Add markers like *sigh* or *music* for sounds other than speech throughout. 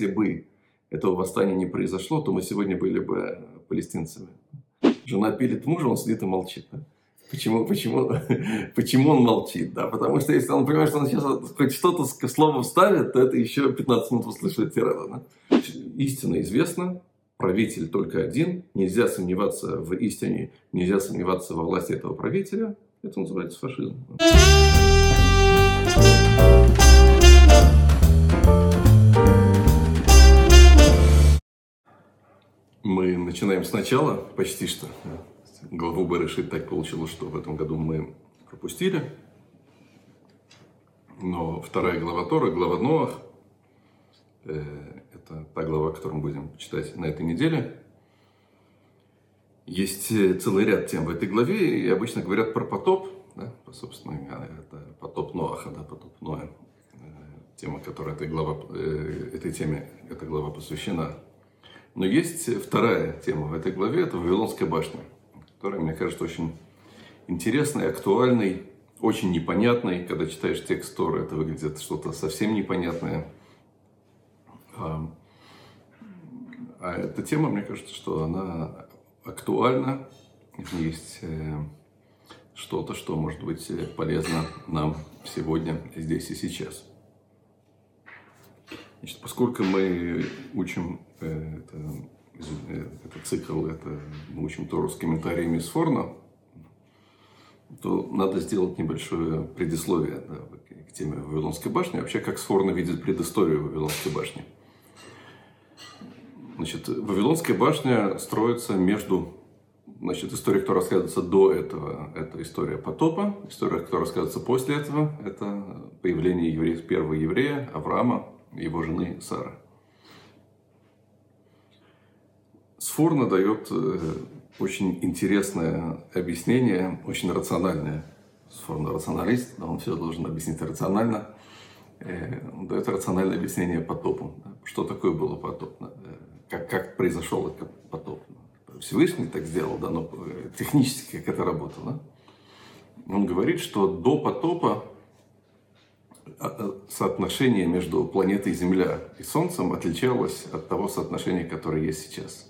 если бы этого восстания не произошло, то мы сегодня были бы палестинцами. Жена пилит мужа, он сидит и молчит. Да? Почему, почему, *laughs* почему он молчит? Да? Потому что если он понимает, что он сейчас хоть что-то слово вставит, то это еще 15 минут услышать тирада. Да? Истина известна, правитель только один, нельзя сомневаться в истине, нельзя сомневаться во власти этого правителя. Это называется фашизм. Мы начинаем сначала, почти что главу Берешит так получилось, что в этом году мы пропустили. Но вторая глава Тора, глава Ноах, э, это та глава, которую мы будем читать на этой неделе. Есть э, целый ряд тем в этой главе, и обычно говорят про потоп, да, собственно, это потоп Ноаха, да, потоп Ноя. Э, тема, которая этой, глава, этой теме, эта глава посвящена. Но есть вторая тема в этой главе, это Вавилонская башня которая, мне кажется, очень интересной, актуальной, очень непонятной. Когда читаешь текст Торы, это выглядит что-то совсем непонятное. А, а эта тема, мне кажется, что она актуальна. Есть э, что-то, что может быть полезно нам сегодня, здесь и сейчас. Значит, поскольку мы учим э, это Э, этот цикл, это учим Тору с комментариями из Форна, то надо сделать небольшое предисловие да, к теме Вавилонской башни. Вообще, как Сфорна видит предысторию Вавилонской башни. Значит, Вавилонская башня строится между... Значит, история, которая рассказывается до этого, это история потопа. История, которая рассказывается после этого, это появление еврея, первого еврея, Авраама, его жены Сары. Сфорна дает э, очень интересное объяснение, очень рациональное. Сфорна рационалист, но он все должен объяснить рационально. Э, он дает рациональное объяснение потопу. Что такое было потоп? Э, как, как произошел этот потоп? Всевышний так сделал, да, но технически как это работало. Он говорит, что до потопа соотношение между планетой Земля и Солнцем отличалось от того соотношения, которое есть сейчас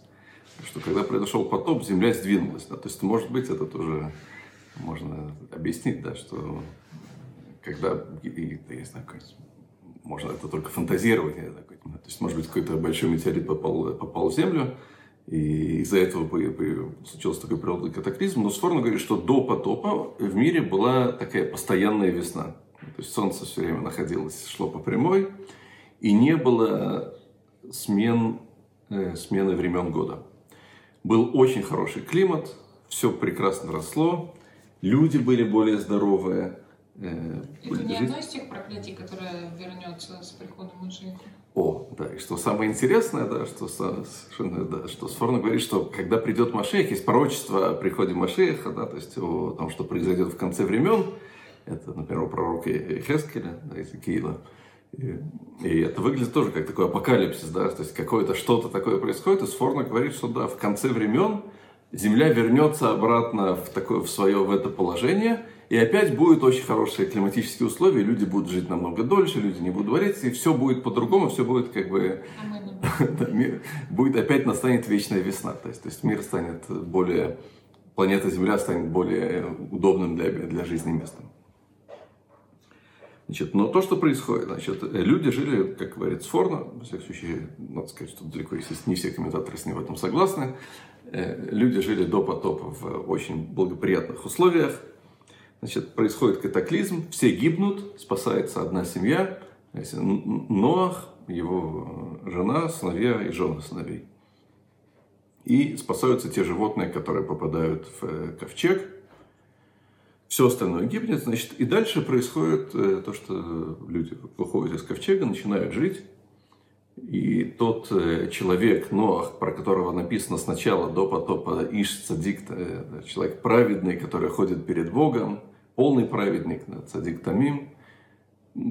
что когда произошел потоп, земля сдвинулась. Да? То есть, может быть, это тоже можно объяснить, да, что когда, я знаю, можно это только фантазировать, я такой, то есть, может быть, какой-то большой метеорит попал, попал в Землю, и из-за этого случился такой природный катаклизм. Но Сфорно говорит, что до потопа в мире была такая постоянная весна. То есть солнце все время находилось, шло по прямой, и не было смен, э, смены времен года. Был очень хороший климат, все прекрасно росло, люди были более здоровые. Э, Это не одно из тех проклятий, которое вернется с приходом Машиха? О, да, и что самое интересное, да, что, совершенно, да, что Сфорно говорит, что когда придет Машех, есть пророчество о приходе Машеха, да, то есть о том, что произойдет в конце времен, это, например, у пророка Хескеля, да, из Киила, и, это выглядит тоже как такой апокалипсис, да, то есть какое-то что-то такое происходит, и Сфорно говорит, что да, в конце времен Земля вернется обратно в, такое, в свое в это положение, и опять будут очень хорошие климатические условия, люди будут жить намного дольше, люди не будут вариться, и все будет по-другому, все будет как бы... *laughs* будет опять настанет вечная весна, то есть, то есть мир станет более... Планета Земля станет более удобным для, для жизни местом. Значит, но то, что происходит, значит, люди жили, как говорит Сфорно, во всяком случае, надо сказать, что далеко, не все комментаторы с ним в этом согласны, э, люди жили до потопа в очень благоприятных условиях, значит, происходит катаклизм, все гибнут, спасается одна семья, Ноах, его жена, сыновья и жены сыновей. И спасаются те животные, которые попадают в э, ковчег – все остальное гибнет, значит, и дальше происходит э, то, что люди выходят из ковчега, начинают жить, и тот э, человек, Ноах, про которого написано сначала до потопа Иш Цадик, э, человек праведный, который ходит перед Богом, полный праведник, Цадик Тамим,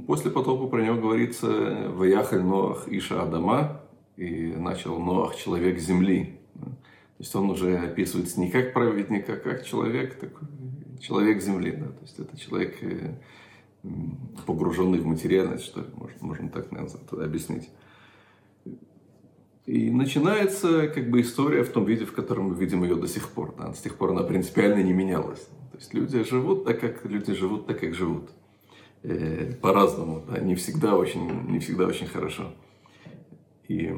после потопа про него говорится «Ваяхаль Ноах Иша Адама», и начал Ноах человек земли. То есть он уже описывается не как праведник, а как человек такой человек Земли, да, то есть это человек э, погруженный в материальность, что ли, можно, можно так наверное, объяснить. И начинается как бы история в том виде, в котором мы видим ее до сих пор. Да? С тех пор она принципиально не менялась. То есть люди живут так, как люди живут так, как живут. Э, по-разному, да? не, всегда очень, не всегда очень хорошо. И,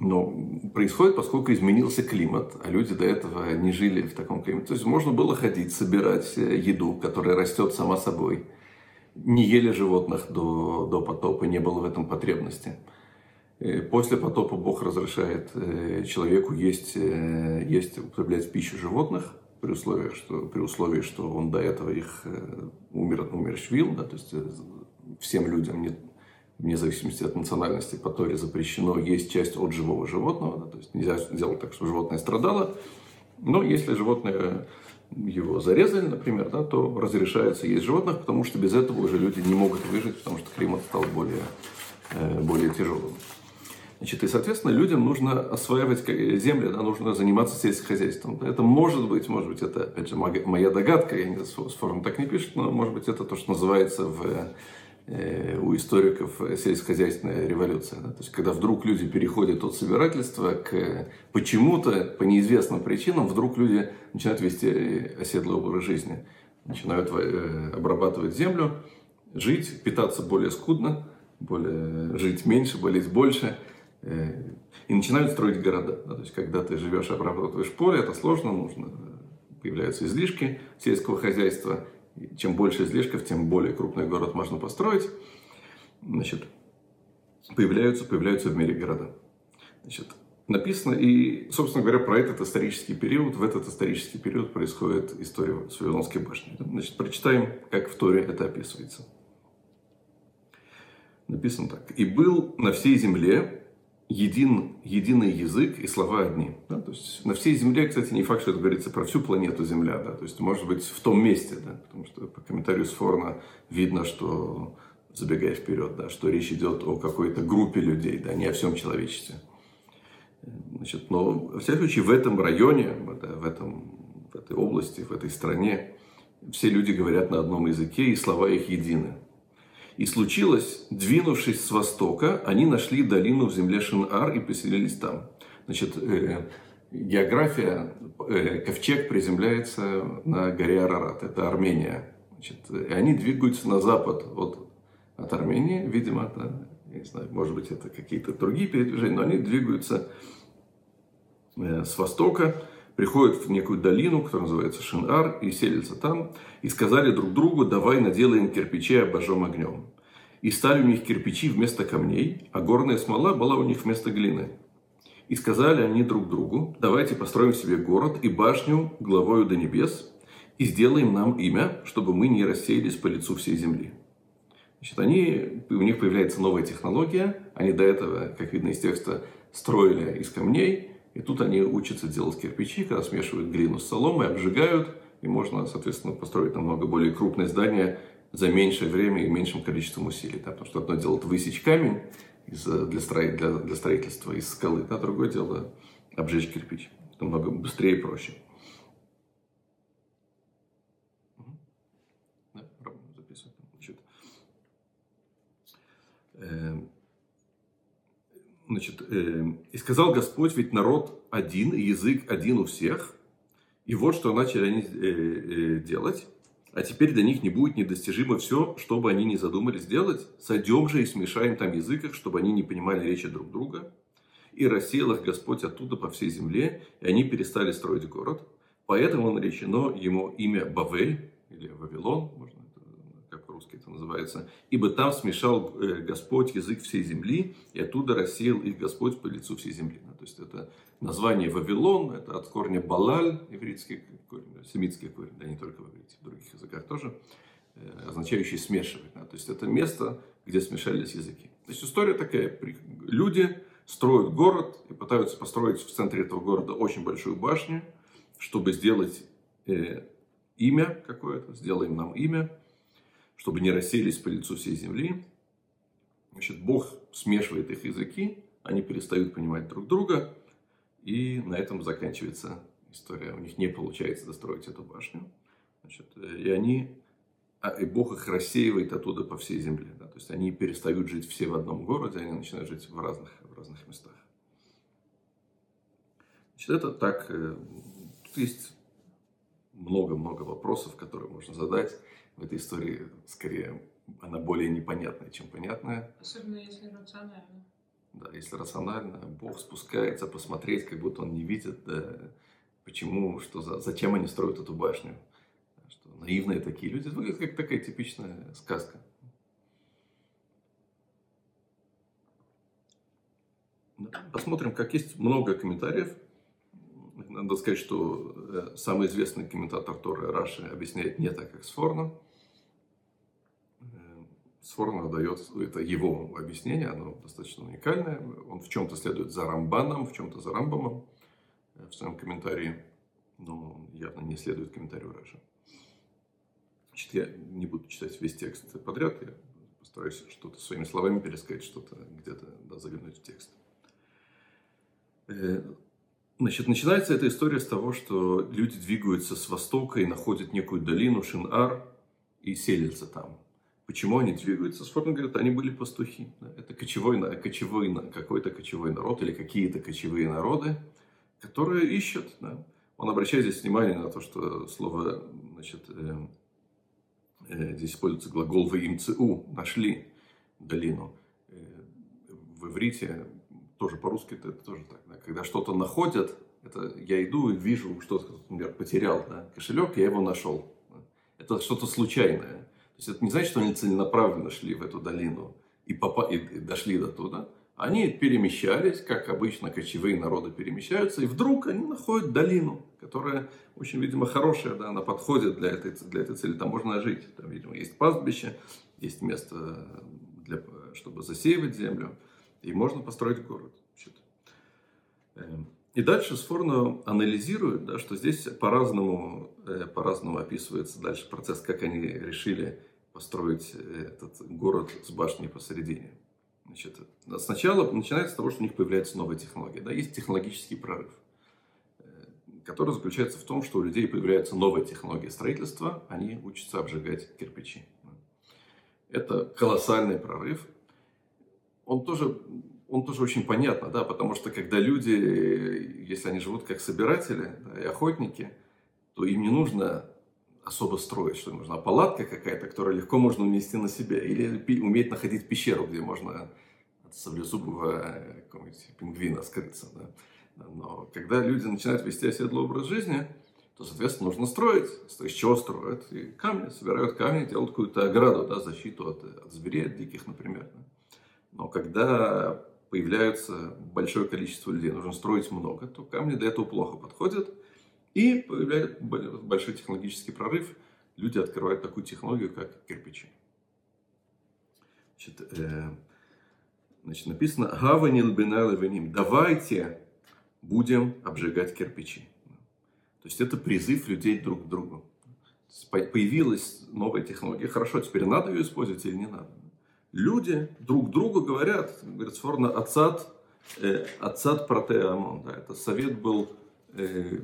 но происходит, поскольку изменился климат, а люди до этого не жили в таком климате. То есть можно было ходить, собирать э, еду, которая растет сама собой. Не ели животных до, до потопа, не было в этом потребности. Э, после потопа Бог разрешает э, человеку есть, есть употреблять пищу животных, при условии, что, при условии, что он до этого их умер, умерщвил, да, то есть всем людям, не, вне зависимости от национальности, по Торе запрещено есть часть от живого животного, да, то есть нельзя делать так, чтобы животное страдало, но если животное его зарезали, например, да, то разрешается есть животных, потому что без этого уже люди не могут выжить, потому что климат стал более, более тяжелым. Значит, и, соответственно, людям нужно осваивать земли, да, нужно заниматься сельским хозяйством. Это может быть, может быть, это, опять же, моя догадка, я не с форум так не пишет, но, может быть, это то, что называется в, э, у историков сельскохозяйственная революция. Да? То есть, когда вдруг люди переходят от собирательства к почему-то, по неизвестным причинам, вдруг люди начинают вести оседлый образ жизни, начинают э, обрабатывать землю, жить, питаться более скудно, более, жить меньше, болеть больше – Э, и начинают строить города. Да, то есть, когда ты живешь и обрабатываешь поле, это сложно, нужно, появляются излишки сельского хозяйства. Чем больше излишков, тем более крупный город можно построить. Значит, появляются, появляются в мире города. Значит, написано, и, собственно говоря, про этот исторический период, в этот исторический период происходит история Вавилонской башни. Значит, прочитаем, как в Торе это описывается. Написано так. «И был на всей земле един, единый язык и слова одни. Да? То есть на всей Земле, кстати, не факт, что это говорится про всю планету Земля. Да? То есть, может быть, в том месте, да? потому что по комментарию Сфорна видно, что, забегая вперед, да, что речь идет о какой-то группе людей, да, не о всем человечестве. Значит, но, во всяком случае, в этом районе, да, в, этом, в этой области, в этой стране, все люди говорят на одном языке, и слова их едины. И случилось, двинувшись с востока, они нашли долину в земле Шин-Ар и поселились там. Значит, э, география, э, ковчег приземляется на горе Арарат, это Армения. Значит, и они двигаются на запад от, от Армении, видимо, это, я не знаю, может быть, это какие-то другие передвижения, но они двигаются э, с востока, приходят в некую долину, которая называется Шинар, и селятся там, и сказали друг другу, давай наделаем кирпичей обожжем огнем. И стали у них кирпичи вместо камней, а горная смола была у них вместо глины. И сказали они друг другу, давайте построим себе город и башню главою до небес, и сделаем нам имя, чтобы мы не рассеялись по лицу всей земли. Значит, они, у них появляется новая технология, они до этого, как видно из текста, строили из камней, и тут они учатся делать кирпичи, когда смешивают глину с соломой, обжигают, и можно, соответственно, построить намного более крупное здание за меньшее время и меньшим количеством усилий. Да? Потому что одно дело высечь камень из, для, строить, для, для строительства из скалы, а другое дело обжечь кирпич. Намного быстрее и проще. Э, значит, э, и сказал Господь, ведь народ один, язык один у всех. И вот что начали они э, э, делать. А теперь для них не будет недостижимо все, что бы они ни задумали сделать. Сойдем же и смешаем там языках, чтобы они не понимали речи друг друга. И рассеял их Господь оттуда по всей земле, и они перестали строить город. Поэтому наречено ему имя Бавель, или Вавилон, это называется, ибо там смешал э, Господь язык всей земли, и оттуда рассеял их Господь по лицу всей земли. То есть это название Вавилон, это от корня Балаль, еврейский корень, семитский корень, да не только в иврите, в других языках тоже, э, означающий смешивать. Да, то есть это место, где смешались языки. То есть история такая, люди строят город и пытаются построить в центре этого города очень большую башню, чтобы сделать э, имя какое-то, сделаем нам имя, чтобы не расселись по лицу всей земли. Значит, Бог смешивает их языки, они перестают понимать друг друга, и на этом заканчивается история. У них не получается достроить эту башню. Значит, и они, а, и Бог их рассеивает оттуда по всей земле. Да? То есть они перестают жить все в одном городе, они начинают жить в разных, в разных местах. Значит, это так, э, тут есть много-много вопросов, которые можно задать в этой истории. Скорее, она более непонятная, чем понятная. Особенно если рационально. Да, если рационально, Бог спускается посмотреть, как будто он не видит, да, почему, что за, зачем они строят эту башню. Что наивные такие люди. Это выглядит как такая типичная сказка. Посмотрим, как есть много комментариев. Надо сказать, что э, самый известный комментатор Торы Раши объясняет не так, как Сфорно. Сфорно дает, это его объяснение, оно достаточно уникальное. Он в чем-то следует за Рамбаном, в чем-то за Рамбамом э, в своем комментарии, но он явно не следует комментарию Раши. Значит, я не буду читать весь текст подряд, я постараюсь что-то своими словами пересказать, что-то где-то да, заглянуть в текст. Э, значит, начинается эта история с того, что люди двигаются с востока и находят некую долину Шин-Ар и селятся там. Почему они двигаются? Сфорно говорит, они были пастухи. Это кочевой, кочевой, какой-то кочевой народ или какие-то кочевые народы, которые ищут. Да? Он обращает здесь внимание на то, что слово, значит, э, э, здесь используется глагол «ваимцеу» – «нашли долину». Э, в иврите, тоже по-русски это, тоже так, да? когда что-то находят, это я иду и вижу, что-то, например, потерял да? кошелек, я его нашел. Это что-то случайное. То есть это не значит, что они целенаправленно шли в эту долину и, попа- и дошли до туда. Они перемещались, как обычно кочевые народы перемещаются, и вдруг они находят долину, которая очень, видимо, хорошая, да, она подходит для этой, для этой цели, там можно жить. Там, видимо, есть пастбище, есть место, для, чтобы засеивать землю, и можно построить город. Эм, и дальше Сфорно анализирует, да, что здесь по-разному, э, по-разному описывается дальше процесс, как они решили построить э, этот город с башней посередине. Значит, сначала начинается с того, что у них появляется новая технология. Да, есть технологический прорыв, э, который заключается в том, что у людей появляется новая технология строительства, они учатся обжигать кирпичи. Это колоссальный прорыв. Он тоже, он тоже очень понятно, да, потому что когда люди, если они живут как собиратели да, и охотники, то им не нужно особо строить, что нужна палатка какая-то, которую легко можно уместить на себя, или уметь находить пещеру, где можно от саблезубого э, пингвина скрыться. Да? Но когда люди начинают вести оседлый образ жизни, то, соответственно, нужно строить. Из чего строят? И камни, собирают камни, делают какую-то ограду, да, защиту от, от зверей, от диких, например. Но когда появляется большое количество людей, нужно строить много, то камни для этого плохо подходят – и появляется большой технологический прорыв. Люди открывают такую технологию, как кирпичи. Значит, э, значит написано «Гаванил бенал Давайте будем обжигать кирпичи. То есть это призыв людей друг к другу. Появилась новая технология. Хорошо, теперь надо ее использовать или не надо? Люди друг другу говорят, говорят, сформно отцат, э, отцат протеамон. Да, это совет был э,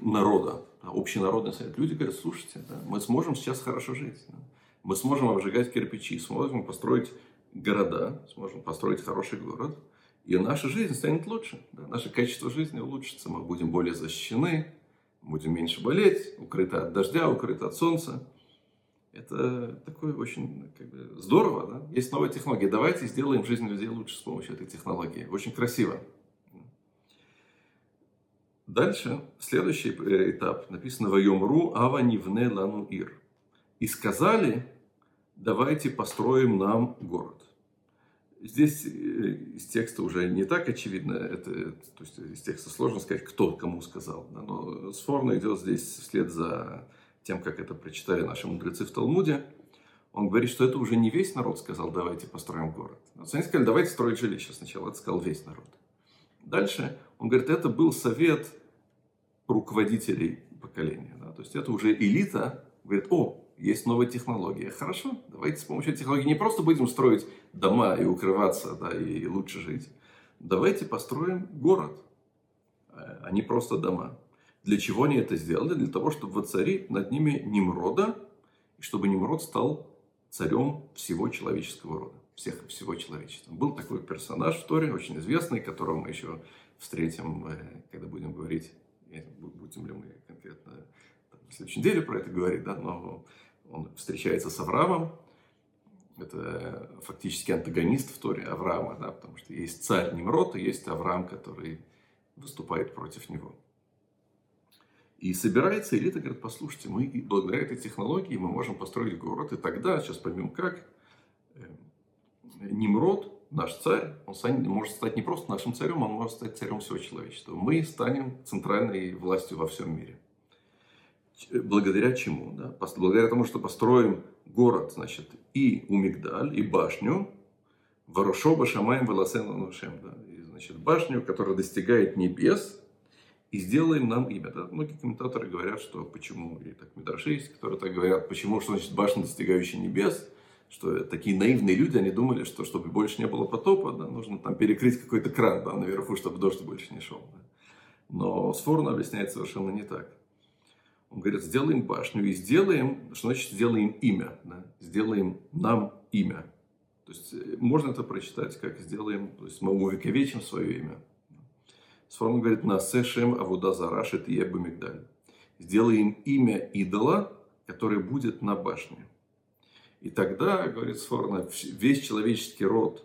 народа, общенародный совет. Люди говорят, слушайте, да, мы сможем сейчас хорошо жить. Да, мы сможем обжигать кирпичи, сможем построить города, сможем построить хороший город, и наша жизнь станет лучше. Да, наше качество жизни улучшится, мы будем более защищены, будем меньше болеть, укрыты от дождя, укрыты от солнца. Это такое очень как бы, здорово, да? Есть новая технология. Давайте сделаем жизнь людей лучше с помощью этой технологии. Очень красиво. Дальше, следующий э, этап, написано «Вайомру ава нивне лану ир». И сказали, давайте построим нам город. Здесь э, из текста уже не так очевидно, это, то есть из текста сложно сказать, кто кому сказал. Да, но Сфорно идет здесь вслед за тем, как это прочитали наши мудрецы в Талмуде. Он говорит, что это уже не весь народ сказал, давайте построим город. Они сказали, давайте строить жилище сначала. Это сказал весь народ. Дальше он говорит, это был совет руководителей поколения. Да? То есть это уже элита говорит, о, есть новая технология. Хорошо, давайте с помощью технологии не просто будем строить дома и укрываться, да, и лучше жить. Давайте построим город, а не просто дома. Для чего они это сделали? Для того, чтобы воцарить над ними Немрода, и чтобы Немрод стал царем всего человеческого рода всех, всего человечества. Был такой персонаж в Торе, очень известный, которого мы еще встретим, э, когда будем говорить, будем ли мы конкретно в следующей неделе про это говорить, да, но он встречается с Авраамом, это фактически антагонист в Торе Авраама, да, потому что есть царь Немрод и есть Авраам, который выступает против него. И собирается элита, говорит, послушайте, мы благодаря этой технологии мы можем построить город, и тогда, сейчас поймем как, э, Немрод, наш царь, он станет, может стать не просто нашим царем, он может стать царем всего человечества. Мы станем центральной властью во всем мире. Благодаря чему? Да? Благодаря тому, что построим город, значит, и Умигдаль, и башню, Ворошоба Шамаем Веласену Нушем, да? и, значит, башню, которая достигает небес, и сделаем нам имя. Да? Многие комментаторы говорят, что почему, и так Мидраши есть, которые так говорят, почему, что значит башня, достигающая небес, что такие наивные люди, они думали, что чтобы больше не было потопа, да, нужно там перекрыть какой-то кран да, наверху, чтобы дождь больше не шел. Да. Но Сфорно объясняет совершенно не так. Он говорит, сделаем башню и сделаем, что значит сделаем имя, да? сделаем нам имя. То есть э, можно это прочитать, как сделаем, то есть мы увековечим свое имя. Сфорон говорит, на сэшем авуда зарашит и мигдаль. Сделаем имя идола, которое будет на башне. И тогда, говорит Сфорна, весь человеческий род,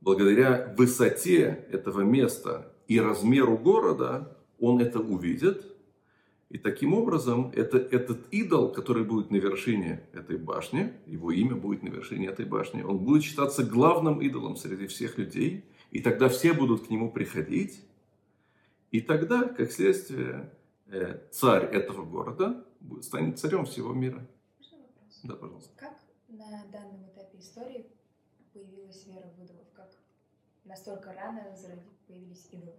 благодаря высоте этого места и размеру города, он это увидит – и таким образом это, этот идол, который будет на вершине этой башни, его имя будет на вершине этой башни, он будет считаться главным идолом среди всех людей, и тогда все будут к нему приходить, и тогда, как следствие, э, царь этого города станет царем всего мира. Да, пожалуйста. Как на данном этапе истории появилась вера в идолов? Как настолько рано появились идолы?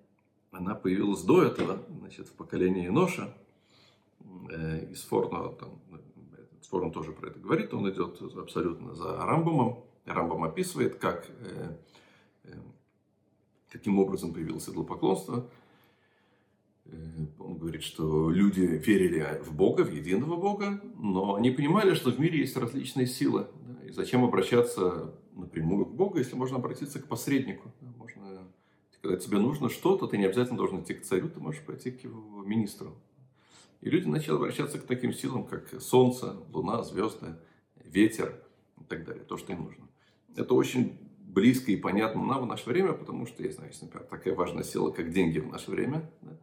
Она появилась до этого, значит, в поколении Ноша, Э, из Форна, там, Форн тоже про это говорит, он идет абсолютно за Рамбомом. Рамбом описывает, как, э, э, каким образом появилось идолопоклонство. Он говорит, что люди верили в Бога, в единого Бога, но они понимали, что в мире есть различные силы. Да, и зачем обращаться напрямую к Богу, если можно обратиться к посреднику? Да, можно, когда тебе нужно что-то, ты не обязательно должен идти к царю, ты можешь пойти к его министру. И люди начали обращаться к таким силам, как солнце, луна, звезды, ветер и так далее, то, что им нужно. Это очень близко и понятно нам в наше время, потому что есть, знаете, например, такая важная сила, как деньги в наше время. Да?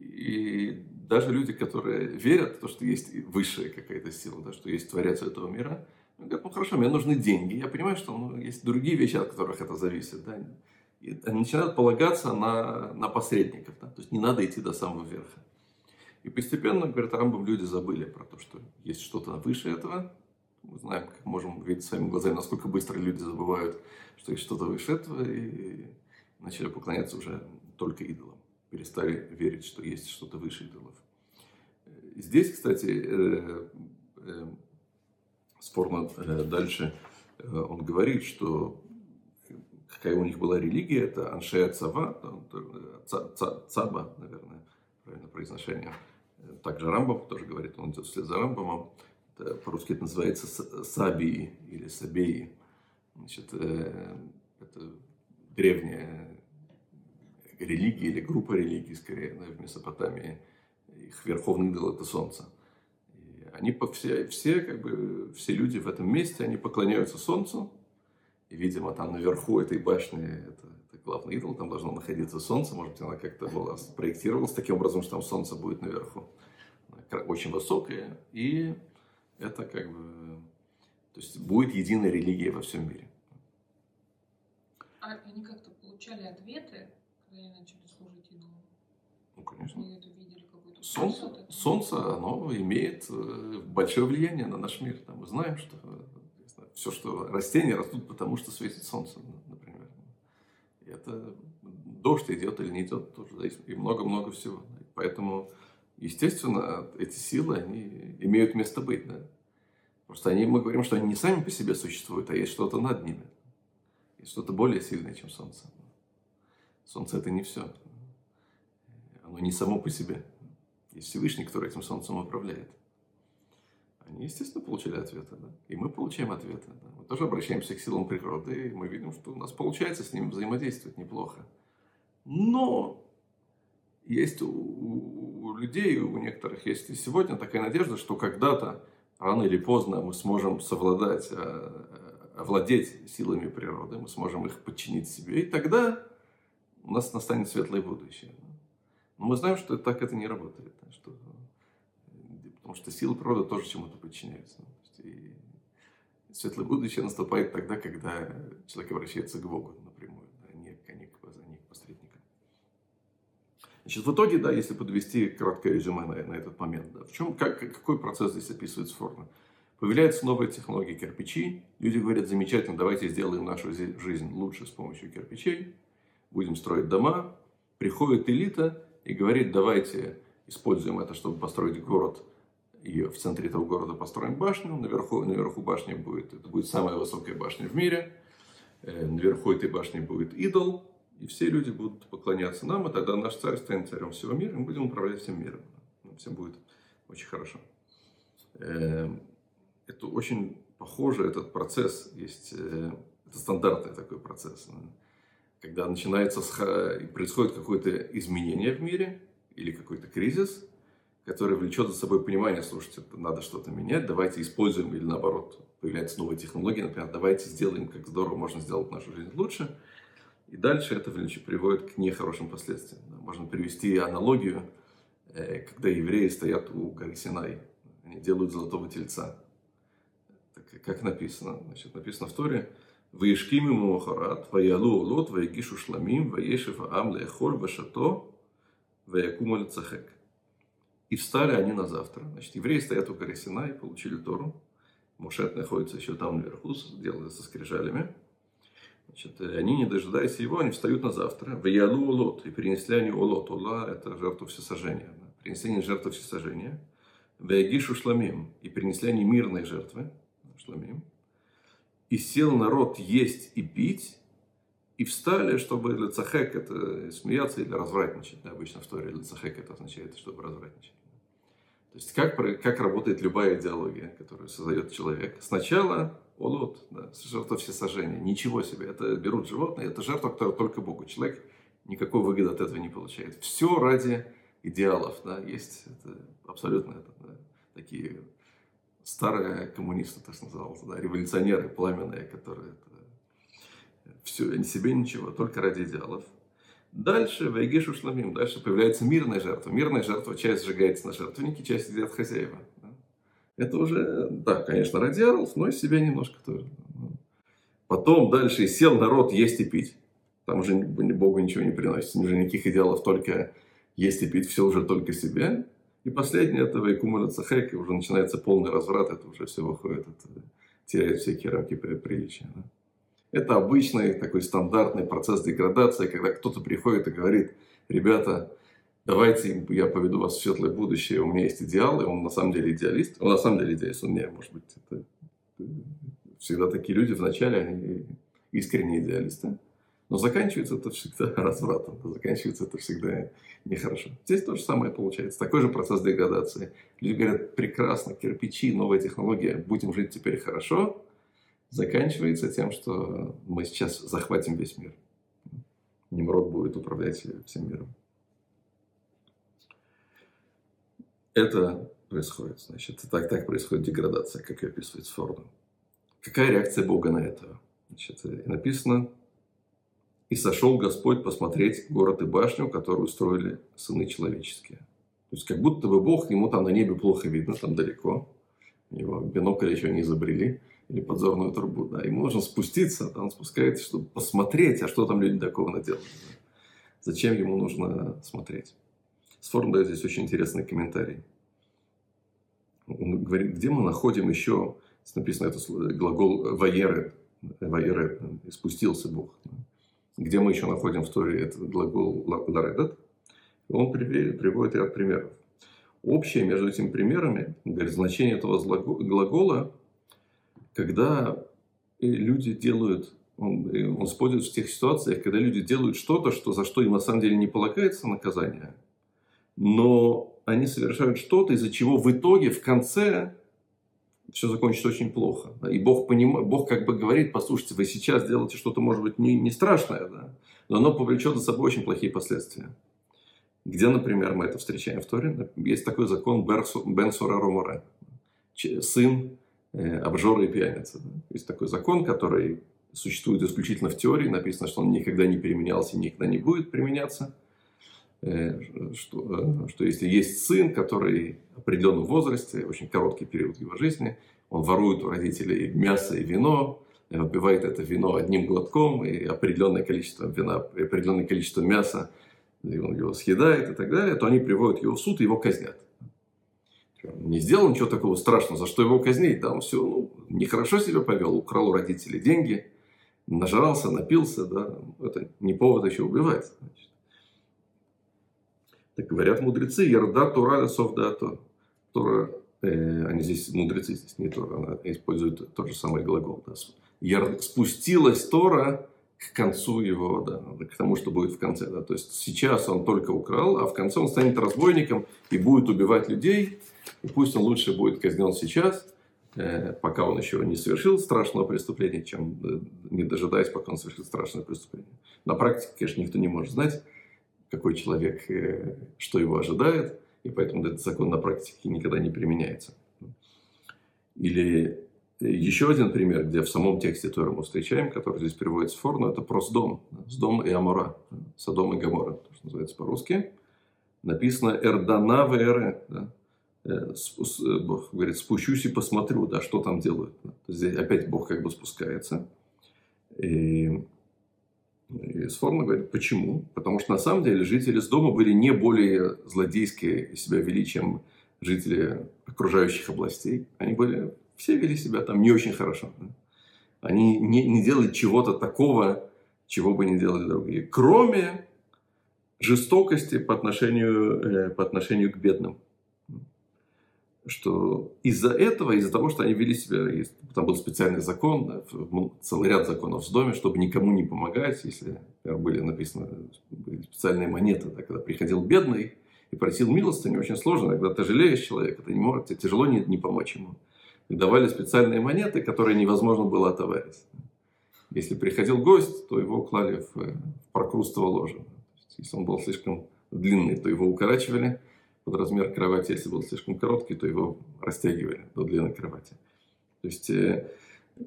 И даже люди, которые верят в то, что есть высшая какая-то сила, да, что есть Творец этого мира, говорят, ну хорошо, мне нужны деньги. Я понимаю, что ну, есть другие вещи, от которых это зависит. Да? И начинают полагаться на, на посредников. Да? То есть не надо идти до самого верха. И постепенно, говорит Рамбам, люди забыли про то, что есть что-то выше этого. Мы знаем, как можем видеть своими глазами, насколько быстро люди забывают, что есть что-то выше этого, и начали поклоняться уже только идолам. Перестали верить, что есть что-то выше идолов. Здесь, кстати, э, э, э, дальше он говорит, что какая у них была религия, это Аншея Цава, Цаба, наверное, правильно произношение. Также Рамбам тоже говорит, он идет вслед за Рамбамом. По-русски это называется сабии или сабеи. Значит, э, это древняя религия или группа религий, скорее, в Месопотамии. Их верховный идол – это солнце. И они все, все, как бы, все люди в этом месте, они поклоняются солнцу. И, видимо, там наверху этой башни это это главный идол, там должно находиться солнце, может быть, она как-то была спроектировалась таким образом, что там солнце будет наверху. Очень высокое, и это как бы, то есть будет единая религия во всем мире. А они как-то получали ответы, когда они начали служить идолам? Ну, конечно. Они это видели какой-то солнце, солнце, оно имеет э, большое влияние на наш мир. Там мы знаем, что э, все, что растения растут, потому что светит солнце, например это дождь идет или не идет, тоже зависит, и много-много всего. Поэтому, естественно, эти силы, они имеют место быть, да. Просто они, мы говорим, что они не сами по себе существуют, а есть что-то над ними. Есть что-то более сильное, чем Солнце. Солнце это не все. Оно не само по себе. Есть Всевышний, который этим Солнцем управляет. Они, естественно, получили ответы, да? и мы получаем ответы. Да? Мы тоже обращаемся к силам природы, и мы видим, что у нас получается с ними взаимодействовать неплохо. Но есть у, у людей, у некоторых есть и сегодня такая надежда, что когда-то, рано или поздно, мы сможем совладать, э, овладеть силами природы, мы сможем их подчинить себе, и тогда у нас настанет светлое будущее. Но мы знаем, что так это не работает, что, потому что силы природы тоже чему-то подчиняются. И светлое будущее наступает тогда, когда человек обращается к Богу напрямую, а не, а не, а не к посредникам. Значит, в итоге, да, если подвести краткое резюме на, на этот момент, да, в чем, как, какой процесс здесь описывается форма? Появляются новые технологии кирпичи. Люди говорят, замечательно, давайте сделаем нашу жизнь лучше с помощью кирпичей. Будем строить дома. Приходит элита и говорит, давайте используем это, чтобы построить город и в центре этого города построим башню. Наверху, наверху башни будет, это будет самая высокая башня в мире. Э, наверху этой башни будет идол. И все люди будут поклоняться нам, и тогда наш царь станет царем всего мира, и мы будем управлять всем миром. Всем будет очень хорошо. Э, это очень похоже, этот процесс есть, э, это стандартный такой процесс. Когда начинается, происходит какое-то изменение в мире или какой-то кризис – который влечет за собой понимание, слушайте, надо что-то менять, давайте используем или наоборот, появляются новые технологии, например, давайте сделаем, как здорово можно сделать нашу жизнь лучше. И дальше это приводит к нехорошим последствиям. Можно привести аналогию, э, когда евреи стоят у горы Синай, они делают золотого тельца. Так, как написано? Значит, написано в Торе, «Ваишким ему махарат, ваялу олот, ваягишу шламим, ваешев аам лехоль, вашато, ваякуму цахек». И встали они на завтра. Значит, евреи стоят у горы Синай, получили Тору. Мушет находится еще там наверху, делает со скрижалями. Значит, они, не дожидаясь его, они встают на завтра. В Ялу Улот. И принесли они Улот. Ула – это жертву всесожжения. Принесли они жертву всесожжения. В Ягишу Шламим. И принесли они мирные жертвы. Шламим. И сел народ есть и пить. И встали, чтобы лецахек это смеяться или развратничать. Да, обычно в Торе лецахек это означает, чтобы развратничать. То есть как, как работает любая идеология, которую создает человек. Сначала олот, да, жертва всесожжения. Ничего себе. Это берут животные, это жертва, которая только Богу. Человек никакой выгоды от этого не получает. Все ради идеалов. Да, есть это, абсолютно это, да, такие старые коммунисты, так назывался, да, революционеры пламенные, которые это, все, себе ничего, только ради идеалов. Дальше, Вайгешу Шламим, дальше появляется мирная жертва. Мирная жертва, часть сжигается на жертвеннике, часть идет хозяева. Это уже, да, конечно, ради арлов, но из себя немножко тоже. Потом дальше сел народ есть и пить. Там уже Богу ничего не приносит, уже никаких идеалов, только есть и пить, все уже только себе. И последнее, это Вайкумура Цахек, уже начинается полный разврат, это уже все выходит, это теряет всякие рамки приличия. Да? Это обычный такой стандартный процесс деградации, когда кто-то приходит и говорит, ребята, давайте я поведу вас в светлое будущее, у меня есть идеалы, он на самом деле идеалист, он на самом деле идеалист, он не, может быть, это всегда такие люди вначале, они искренние идеалисты, но заканчивается это всегда *laughs* развратом, заканчивается это всегда нехорошо. Здесь то же самое получается, такой же процесс деградации. Люди говорят, прекрасно, кирпичи, новая технология, будем жить теперь хорошо, заканчивается тем, что мы сейчас захватим весь мир. Немрод будет управлять всем миром. Это происходит, значит, так, так происходит деградация, как и описывает Фордом. Какая реакция Бога на это? Значит, написано, «И сошел Господь посмотреть город и башню, которую устроили сыны человеческие». То есть, как будто бы Бог, ему там на небе плохо видно, там далеко. Его бинокль еще не изобрели или подзорную трубу, да, ему нужно спуститься, да, он спускается, чтобы посмотреть, а что там люди такого наделали. Зачем ему нужно смотреть? Сформ дает здесь очень интересный комментарий. Он говорит, где мы находим еще, написано это глагол «ваеры», «ваеры», «спустился Бог». Где мы еще находим в Торе этот глагол «ларедат», он приводит ряд примеров. Общее между этими примерами, говорит, значение этого глагола когда люди делают, он, он использует в тех ситуациях, когда люди делают что-то, что, за что им на самом деле не полагается наказание, но они совершают что-то, из-за чего в итоге, в конце, все закончится очень плохо. И Бог, поним... Бог как бы говорит, послушайте, вы сейчас делаете что-то, может быть, не, не страшное, да? но оно повлечет за собой очень плохие последствия. Где, например, мы это встречаем в Торе? Есть такой закон Бен Сура Ромора. Сын э, обжора и пьяницы. Есть такой закон, который существует исключительно в теории. Написано, что он никогда не применялся и никогда не будет применяться. Э, что, э, что если есть сын, который в определенном возрасте, очень короткий период его жизни, он ворует у родителей мясо и вино, выпивает это вино одним глотком, и определенное количество вина, определенное количество мяса, и он его съедает и так далее, то они приводят его в суд и его казнят. Не сделал ничего такого страшного, за что его казнить? Да, он все, ну, нехорошо себя повел, украл у родителей деньги, нажрался, напился, да, это не повод еще убивать. Значит. Так говорят мудрецы, ярда тура совдато. Тора, э, они здесь, мудрецы здесь не Тора, она использует тот же самый глагол. Да. Яр, спустилась Тора к концу его, да, к тому, что будет в конце. Да. То есть сейчас он только украл, а в конце он станет разбойником и будет убивать людей. И пусть он лучше будет казнен сейчас, э, пока он еще не совершил страшного преступления, чем э, не дожидаясь, пока он совершит страшное преступление. На практике, конечно, никто не может знать, какой человек, э, что его ожидает, и поэтому этот закон на практике никогда не применяется. Или еще один пример, где в самом тексте Торы мы встречаем, который здесь переводится в форму, это про Сдом. Сдом и Амора. Содом и Гамора, то, что называется по-русски. Написано «Эрдана вэре». Да? Э, Бог говорит, спущусь и посмотрю, да, что там делают. Здесь опять Бог как бы спускается. И и Сформа говорит, почему? Потому что на самом деле жители с дома были не более злодейские себя вели, чем жители окружающих областей. Они были, все вели себя там не очень хорошо. Они не, не делали чего-то такого, чего бы не делали другие. Кроме жестокости по отношению, э, по отношению к бедным что из-за этого, из-за того, что они вели себя, там был специальный закон, целый ряд законов в доме, чтобы никому не помогать, если например, были написаны были специальные монеты, да, когда приходил бедный и просил милостыни, очень сложно, когда ты жалеешь человека, ты не можешь, тебе тяжело не, не помочь ему. И давали специальные монеты, которые невозможно было отоварить. Если приходил гость, то его клали в, в прокрустово ложе. Если он был слишком длинный, то его укорачивали под размер кровати. Если был слишком короткий, то его растягивали до длины кровати. То есть э,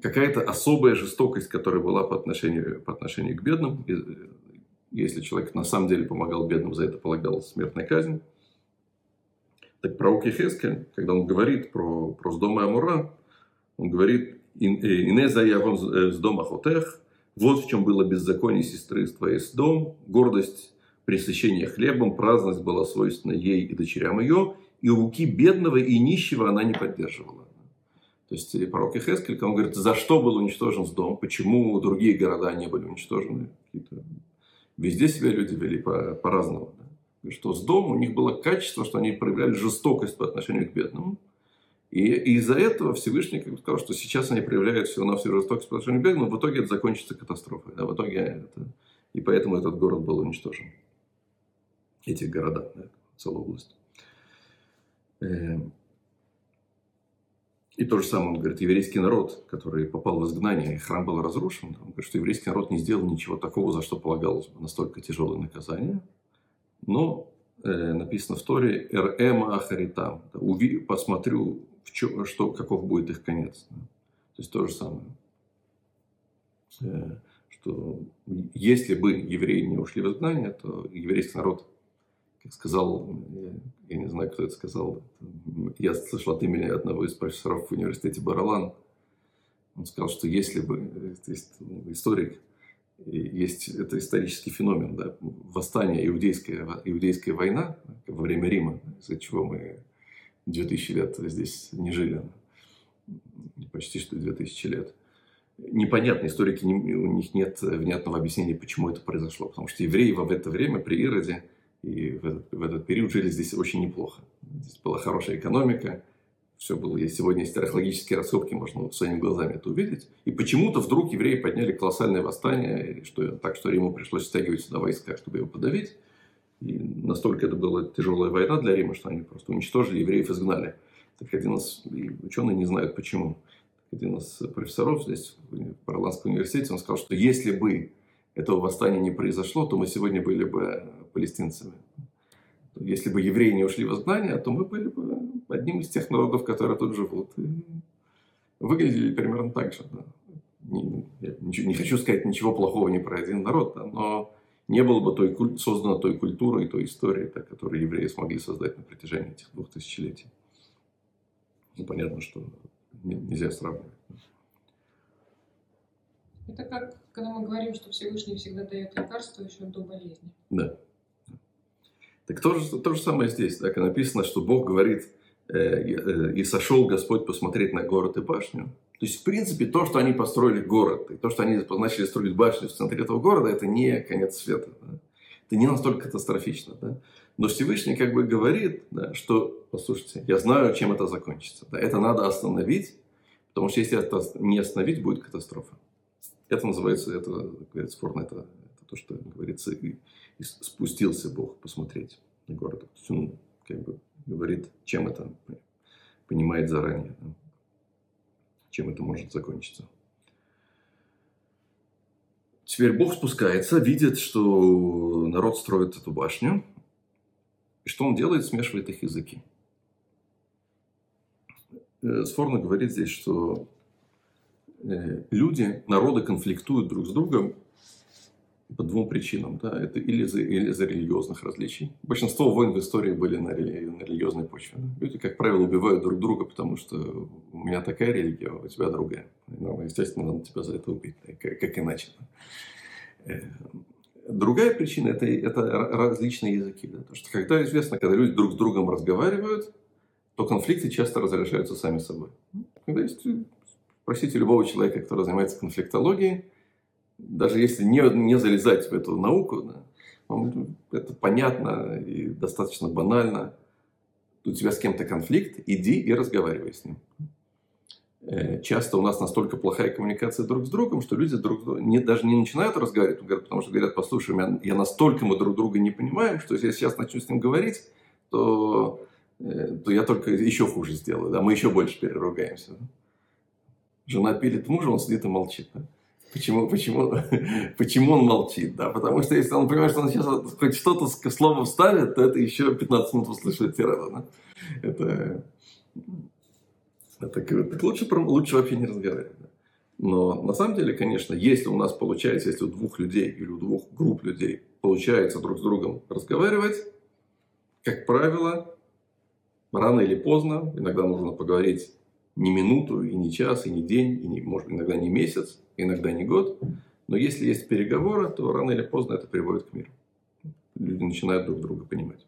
какая-то особая жестокость, которая была по отношению, по отношению к бедным. Э, если человек на самом деле помогал бедным, за это полагалась смертная казнь. Так пророк Ехескель, когда он говорит про, про Сдома и Амура, он говорит, «Инеза явон с дома хотех, вот в чем было беззаконие сестры с твоей с дом, гордость пресыщение хлебом, праздность была свойственна ей и дочерям ее, и руки бедного и нищего она не поддерживала. То есть пророк Ихескель, он говорит, за что был уничтожен дом, почему другие города не были уничтожены. Везде себя люди вели по- по-разному. Да? Что с дом у них было качество, что они проявляли жестокость по отношению к бедному. И, и из-за этого Всевышний как бы, сказал, что сейчас они проявляют всего на всю жестокость по отношению к бедному, в итоге это закончится катастрофой. Да? В итоге это... И поэтому этот город был уничтожен этих городах, да, целую область. Эм, и то же самое, он говорит, еврейский народ, который попал в изгнание, храм был разрушен, он говорит, что еврейский народ не сделал ничего такого, за что полагалось бы настолько тяжелое наказание. Но э, написано в Торе «Р.М. Ахаритам». Посмотрю, в чё, что, каков будет их конец. То есть то же самое. Э, что если бы евреи не ушли в изгнание, то еврейский народ как сказал, я не знаю, кто это сказал, я слышал от имени одного из профессоров в университете Баралан, он сказал, что если бы, есть историк, есть это исторический феномен, да, восстание, иудейская, иудейская война во время Рима, из-за чего мы 2000 лет здесь не жили, почти что 2000 лет. Непонятно, историки, у них нет внятного объяснения, почему это произошло, потому что евреи в это время при Ироде – и в этот, в этот период жили здесь очень неплохо. Здесь была хорошая экономика, все было. Есть сегодня есть археологические раскопки, можно своими глазами это увидеть. И почему-то вдруг евреи подняли колоссальное восстание, что, так что Риму пришлось стягивать сюда войска, чтобы его подавить. И настолько это была тяжелая война для Рима, что они просто уничтожили евреев, изгнали. Так один из ученые не знают почему. Один из профессоров здесь в Параланском университете, он сказал, что если бы этого восстания не произошло, то мы сегодня были бы палестинцами. Если бы евреи не ушли в изгнание, то мы были бы одним из тех народов, которые тут живут. И выглядели примерно так же. Да. Не, я ничего, не хочу сказать ничего плохого ни про один народ, да, но не было бы той, создана той культуры и той истории, да, которую евреи смогли создать на протяжении этих двух тысячелетий. Ну, понятно, что нельзя сравнивать. Это как, когда мы говорим, что Всевышний всегда дает лекарство еще до болезни. Да. Так то же, то же самое здесь. Так, написано, что Бог говорит, э, э, и сошел Господь посмотреть на город и башню. То есть, в принципе, то, что они построили город, и то, что они начали строить башню в центре этого города, это не конец света. Да? Это не настолько катастрофично. Да? Но Всевышний как бы говорит, да, что, послушайте, я знаю, чем это закончится. Да? Это надо остановить, потому что если это не остановить, будет катастрофа. Это называется, это, говорится, спорно, это то, что говорится, и, и спустился Бог посмотреть на город. Он как бы говорит, чем это понимает заранее, чем это может закончиться. Теперь Бог спускается, видит, что народ строит эту башню. И что он делает? Смешивает их языки. Э, Сфорно говорит здесь, что Э, люди, народы конфликтуют друг с другом по двум причинам. Да? Это или за, или за религиозных различий. Большинство войн в истории были на, рели, на религиозной почве. Люди, как правило, убивают друг друга, потому что у меня такая религия, а у тебя другая. Ну, естественно, надо тебя за это убить, как, как иначе. Э, другая причина это, это различные языки. Да? Потому что когда известно, когда люди друг с другом разговаривают, то конфликты часто разрешаются сами собой. Когда есть Спросите любого человека, который занимается конфликтологией, даже если не, не залезать в эту науку, да, это понятно и достаточно банально. У тебя с кем-то конфликт, иди и разговаривай с ним. Э, часто у нас настолько плохая коммуникация друг с другом, что люди друг не, даже не начинают разговаривать, потому что говорят, послушай, я настолько мы друг друга не понимаем, что если я сейчас начну с ним говорить, то, э, то я только еще хуже сделаю, да, мы еще больше переругаемся. Жена пилит мужа, он сидит и молчит. Да? Почему, почему, *laughs* почему он молчит? Да? Потому что если он понимает, что он сейчас хоть что-то слово вставит, то это еще 15 минут услышать тирада. Да? Это, это, это лучше, лучше вообще не разговаривать. Да? Но на самом деле, конечно, если у нас получается, если у двух людей или у двух групп людей получается друг с другом разговаривать, как правило, рано или поздно, иногда нужно поговорить не минуту, и не час, и не день, и не, может, иногда не месяц, иногда не год. Но если есть переговоры, то рано или поздно это приводит к миру. Люди начинают друг друга понимать.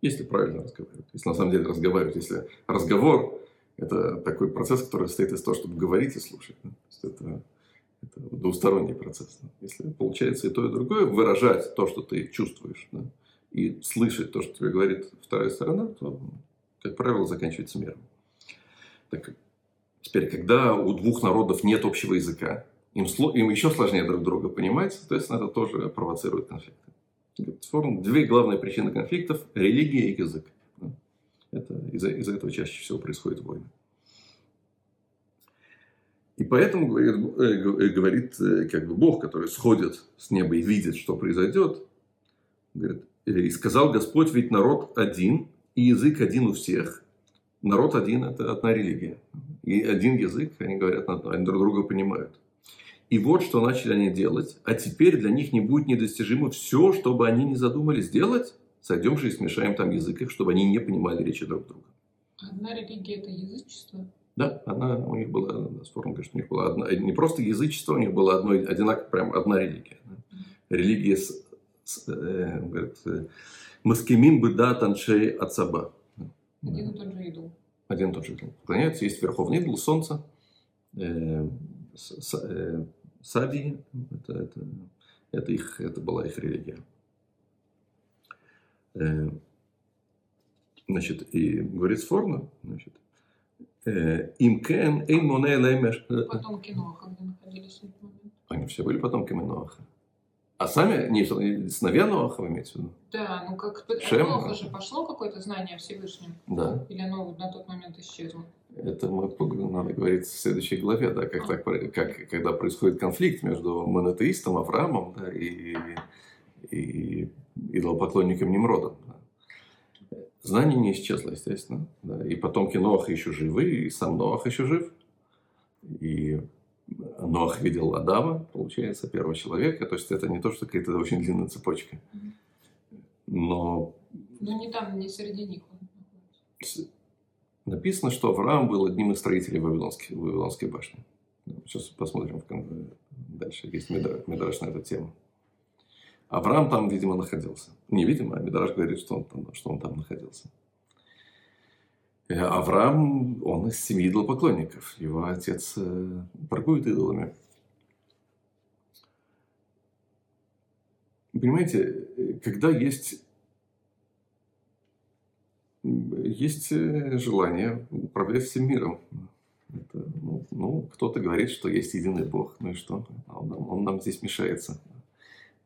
Если правильно разговаривать. Если на самом деле разговаривать. Если разговор – это такой процесс, который состоит из того, чтобы говорить и слушать. То это, это двусторонний процесс. Если получается и то, и другое, выражать то, что ты чувствуешь, да? и слышать то, что тебе говорит вторая сторона, то, как правило, заканчивается миром. Так, теперь, когда у двух народов нет общего языка, им, им еще сложнее друг друга понимать, соответственно, это тоже провоцирует конфликты. Две главные причины конфликтов – религия и язык. Это, из-за, из этого чаще всего происходят войны. И поэтому говорит, э, э, говорит э, как бы Бог, который сходит с неба и видит, что произойдет, говорит, и сказал Господь, ведь народ один, и язык один у всех, народ один – это одна религия. И один язык, они говорят, они друг друга понимают. И вот что начали они делать. А теперь для них не будет недостижимо все, что бы они не задумали сделать. Сойдем же и смешаем там язык их, чтобы они не понимали речи друг друга. Одна религия – это язычество? Да, она, у них была, Сфорум говорит, у них была одна, не просто язычество, у них была одно, одинаково, прям одна религия. Религия, с, с, э, говорит, э, Маскимим бы да таншей от саба. Один и тот же идол. Один и тот же идол. Поклоняются, есть верховный идол, солнце, э, с, э, Сади, это, это, это, их, это была их религия. Э, значит, и говорит Сфорно, значит, э, им кен, им моне. Э, потомки Ноаха, где находились в этот момент. Они все были потомками Ноаха. А сами, не, сыновья Ноаха вы имеете в виду? Да, ну как Шем, Ноаха же пошло какое-то знание о Всевышнем. Да. Или оно на тот момент исчезло? Это мы надо говорить в следующей главе, да, как, а. так, как, когда происходит конфликт между монотеистом Авраамом да, и, и идолопоклонником Немрода. Знание не исчезло, естественно. Да. И потомки Ноаха еще живы, и сам Ноах еще жив. И Ноах видел Адама, получается, первого человека. То есть это не то, что какая-то очень длинная цепочка. Но... Но не там, не среди них. Написано, что Авраам был одним из строителей Вавилонской, Вавилонской башни. Сейчас посмотрим дальше. Есть Медраж на эту тему. Авраам там, видимо, находился. Не видимо, а Медраж говорит, что он там, что он там находился. Э, Авраам, он из семьи идолопоклонников. Его отец э, торгует идолами. Понимаете, э, когда есть, есть желание управлять всем миром, это, ну, ну, кто-то говорит, что есть единый Бог, ну и что? Он, он нам здесь мешается.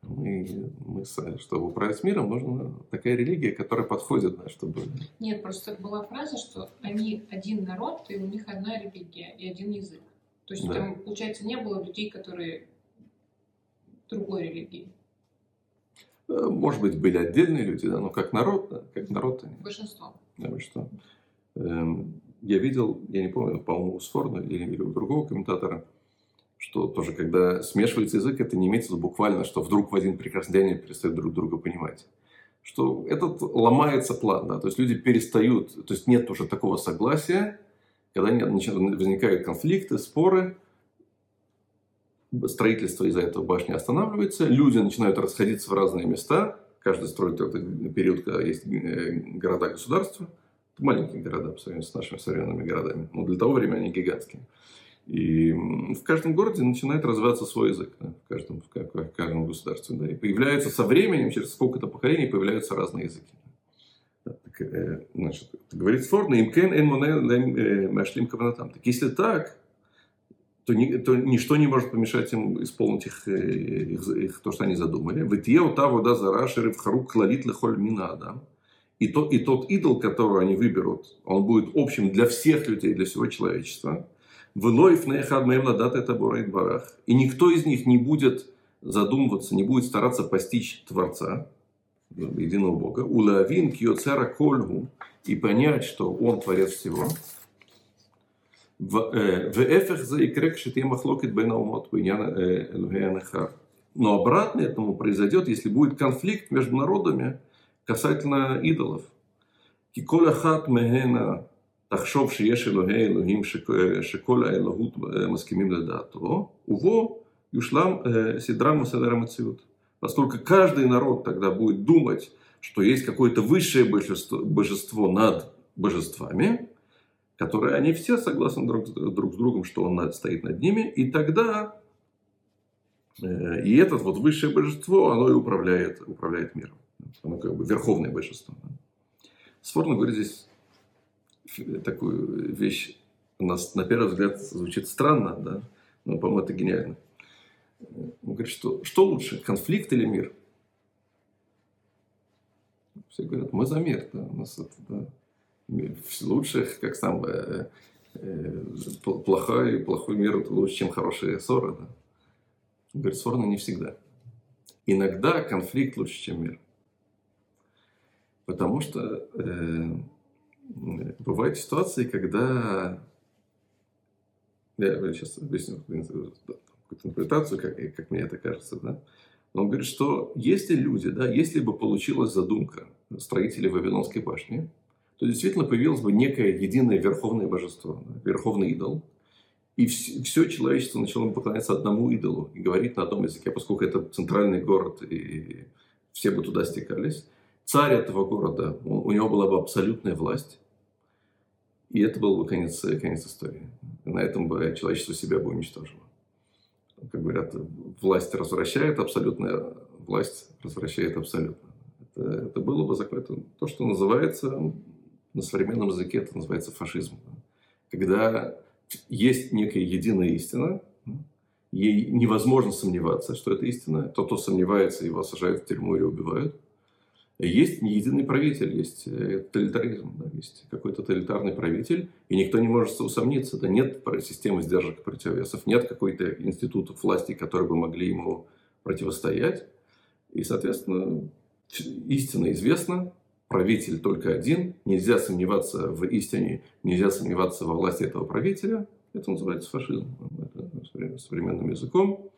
Мы, мы, чтобы управлять миром, нужна такая религия, которая подходит, да, чтобы... Нет, просто была фраза, что они один народ, и у них одна религия и один язык. То есть да. там, получается, не было людей, которые другой религии. Э, может быть, были отдельные люди, да, но как народ, да, как народ они. Большинство. Да, что. Эм, я видел, я не помню, по-моему, у Сфорна или у другого комментатора, что тоже, когда смешивается язык, это не имеется буквально, что вдруг в один прекрасный день они перестают друг друга понимать. Что этот ломается план, да, то есть люди перестают, то есть нет уже такого согласия, когда возникают конфликты, споры, строительство из-за этого башни останавливается, люди начинают расходиться в разные места, каждый строит этот период, когда есть э, города-государства, маленькие города по сравнению с нашими современными городами, но для того времени они гигантские. И в каждом городе начинает развиваться свой язык, да, в, каждом, в, в каждом государстве. Да, и появляются со временем, через сколько-то поколений, появляются разные языки. Да, так, э, значит, говорит Форд, имкен эн моне машлим каванатам. Так если так, то, ни, то ничто не может помешать им исполнить их, э, их, их то, что они задумали. Вытье ута вода зара шериф харук клалит лехоль мина адам. И, то, и тот идол, которого они выберут, он будет общим для всех людей, для всего человечества. И никто из них не будет задумываться, не будет стараться постичь Творца, единого Бога. Улавин кьоцера кольгу. И понять, что Он Творец всего. Бен аумот Но обратно этому произойдет, если будет конфликт между народами касательно идолов. Киколя хат мегена תחשוב שיש אלוהי אלוהים שכל האלוהות מסכימים לדעתו, ובו юшлам сидрам садар мациют. Поскольку каждый народ тогда будет думать, что есть какое-то высшее божество, божество над божествами, которые они все согласны друг, друг с другом, что он стоит над ними, и тогда и это вот высшее божество, оно и управляет, управляет миром. Оно как бы верховное божество. Сфорно говорит здесь такую вещь, у нас на первый взгляд звучит странно, да, но, по-моему, это гениально. Он говорит, что, что лучше, конфликт или мир? Все говорят, мы за мир, да, у нас это, да, лучше, как сам, э, э, плохой, плохой мир лучше, чем хорошая ссора, да. Он говорит, ссора не всегда. Иногда конфликт лучше, чем мир. Потому что э, бывают ситуации, когда... Я сейчас объясню какую-то интерпретацию, как, как мне это кажется, да? Но он говорит, что если люди, да, если бы получилась задумка строителей Вавилонской башни, то действительно появилось бы некое единое верховное божество, да, верховный идол, и все, человечество начало бы поклоняться одному идолу и говорить на одном языке, поскольку это центральный город, и все бы туда стекались царь этого города, у него была бы абсолютная власть, и это был бы конец, конец истории. на этом бы человечество себя бы уничтожило. Как говорят, власть развращает, абсолютная власть развращает абсолютно. Это, это было бы это то, что называется на современном языке, это называется фашизм. Когда есть некая единая истина, ей невозможно сомневаться, что это истина. Тот, кто сомневается, его сажают в тюрьму или убивают. Есть не единый правитель, есть э, тоталитаризм, да, есть какой-то тоталитарный правитель, и никто не может усомниться, да нет системы сдержек и противовесов, нет какой-то институтов власти, которые бы могли ему противостоять. И, соответственно, истина известна, правитель только один, нельзя сомневаться в истине, нельзя сомневаться во власти этого правителя. Это называется фашизм это современным языком.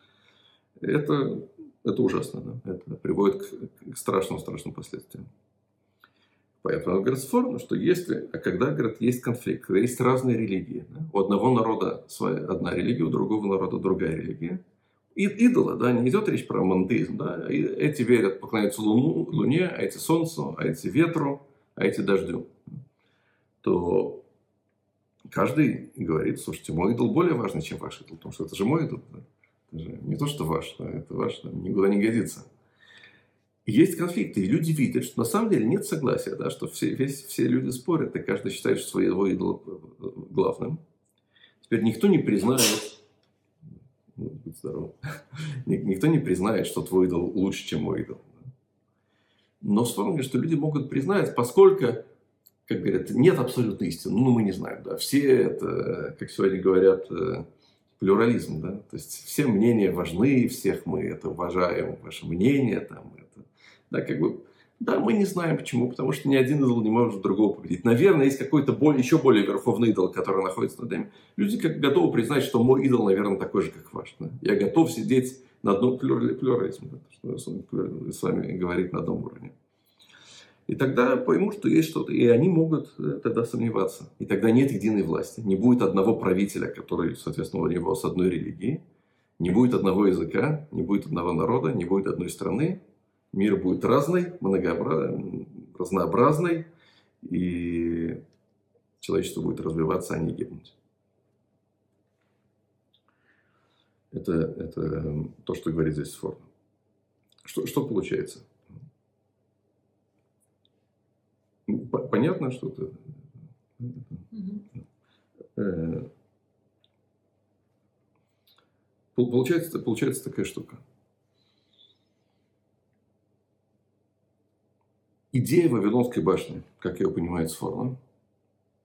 Это, это ужасно, да? это приводит к, к страшным-страшным последствиям. Поэтому говорит Сфорно, что если, а когда, говорит, есть конфликт, когда есть разные религии, да? у одного народа своя, одна религия, у другого народа другая религия, и, идола, да, не идет речь про монотеизм, да, и эти верят, поклоняются луну, луне, а эти солнцу, а эти ветру, а эти дождю, то каждый говорит, слушайте, мой идол более важный, чем ваш идол, потому что это же мой идол, да? Это же не то, что да, это да, никуда не годится есть конфликты, и люди видят, что на самом деле нет согласия, да, что все, весь, все люди спорят, и каждый считает что своего идола главным. Теперь никто не признает, ну, будь здоров, *laughs* никто не признает, что твой идол лучше, чем мой идол. Но вспомни, что люди могут признать, поскольку, как говорят, нет абсолютной истины, ну, мы не знаем, да, все это, как сегодня говорят, э, плюрализм, да, то есть все мнения важны, всех мы это уважаем, ваше мнение, там, да, как бы, да, мы не знаем почему, потому что ни один идол не может другого победить. Наверное, есть какой-то более, еще более верховный идол, который находится над нами. Люди как готовы признать, что мой идол, наверное, такой же, как ваш. Да? Я готов сидеть на одном плюрализме, да, что с вами говорить на одном уровне. И тогда поймут, что есть что-то, и они могут э, тогда сомневаться. И тогда нет единой власти. Не будет одного правителя, который, соответственно, у него с одной религией. Не будет одного языка, не будет одного народа, не будет одной страны, Мир будет разный, многообразный, разнообразный, и человечество будет развиваться, а не гибнуть. Это, это то, что говорит здесь Форд. Что, что получается? Ну, понятно, что это... Mm-hmm. Получается, получается такая штука. Идея Вавилонской башни, как ее понимает Сфорно,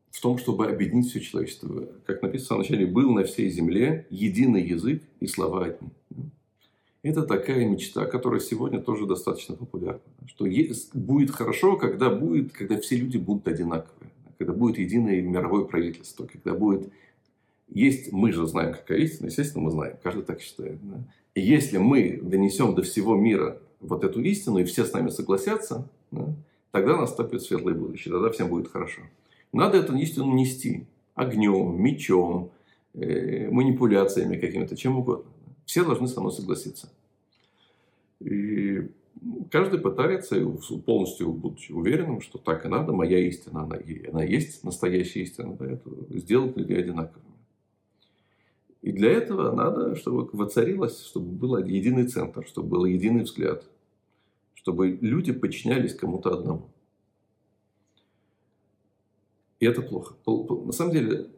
в том, чтобы объединить все человечество. Как написано в начале, был на всей земле единый язык и слова одни. Это такая мечта, которая сегодня тоже достаточно популярна. Что будет хорошо, когда, будет, когда все люди будут одинаковые. Когда будет единое мировое правительство. Когда будет... Есть, мы же знаем, какая истина. Естественно, мы знаем. Каждый так считает. Да? И если мы донесем до всего мира вот эту истину, и все с нами согласятся, да, тогда наступит светлое будущее, тогда всем будет хорошо. Надо эту истину нести огнем, мечом, э, манипуляциями какими-то, чем угодно. Все должны со мной согласиться. И каждый пытается, полностью будучи уверенным, что так и надо, моя истина, она, она есть настоящая истина, да, это сделать людей одинаковыми. И для этого надо, чтобы воцарилось, чтобы был единый центр, чтобы был единый взгляд, чтобы люди подчинялись кому-то одному. И это плохо. На самом деле,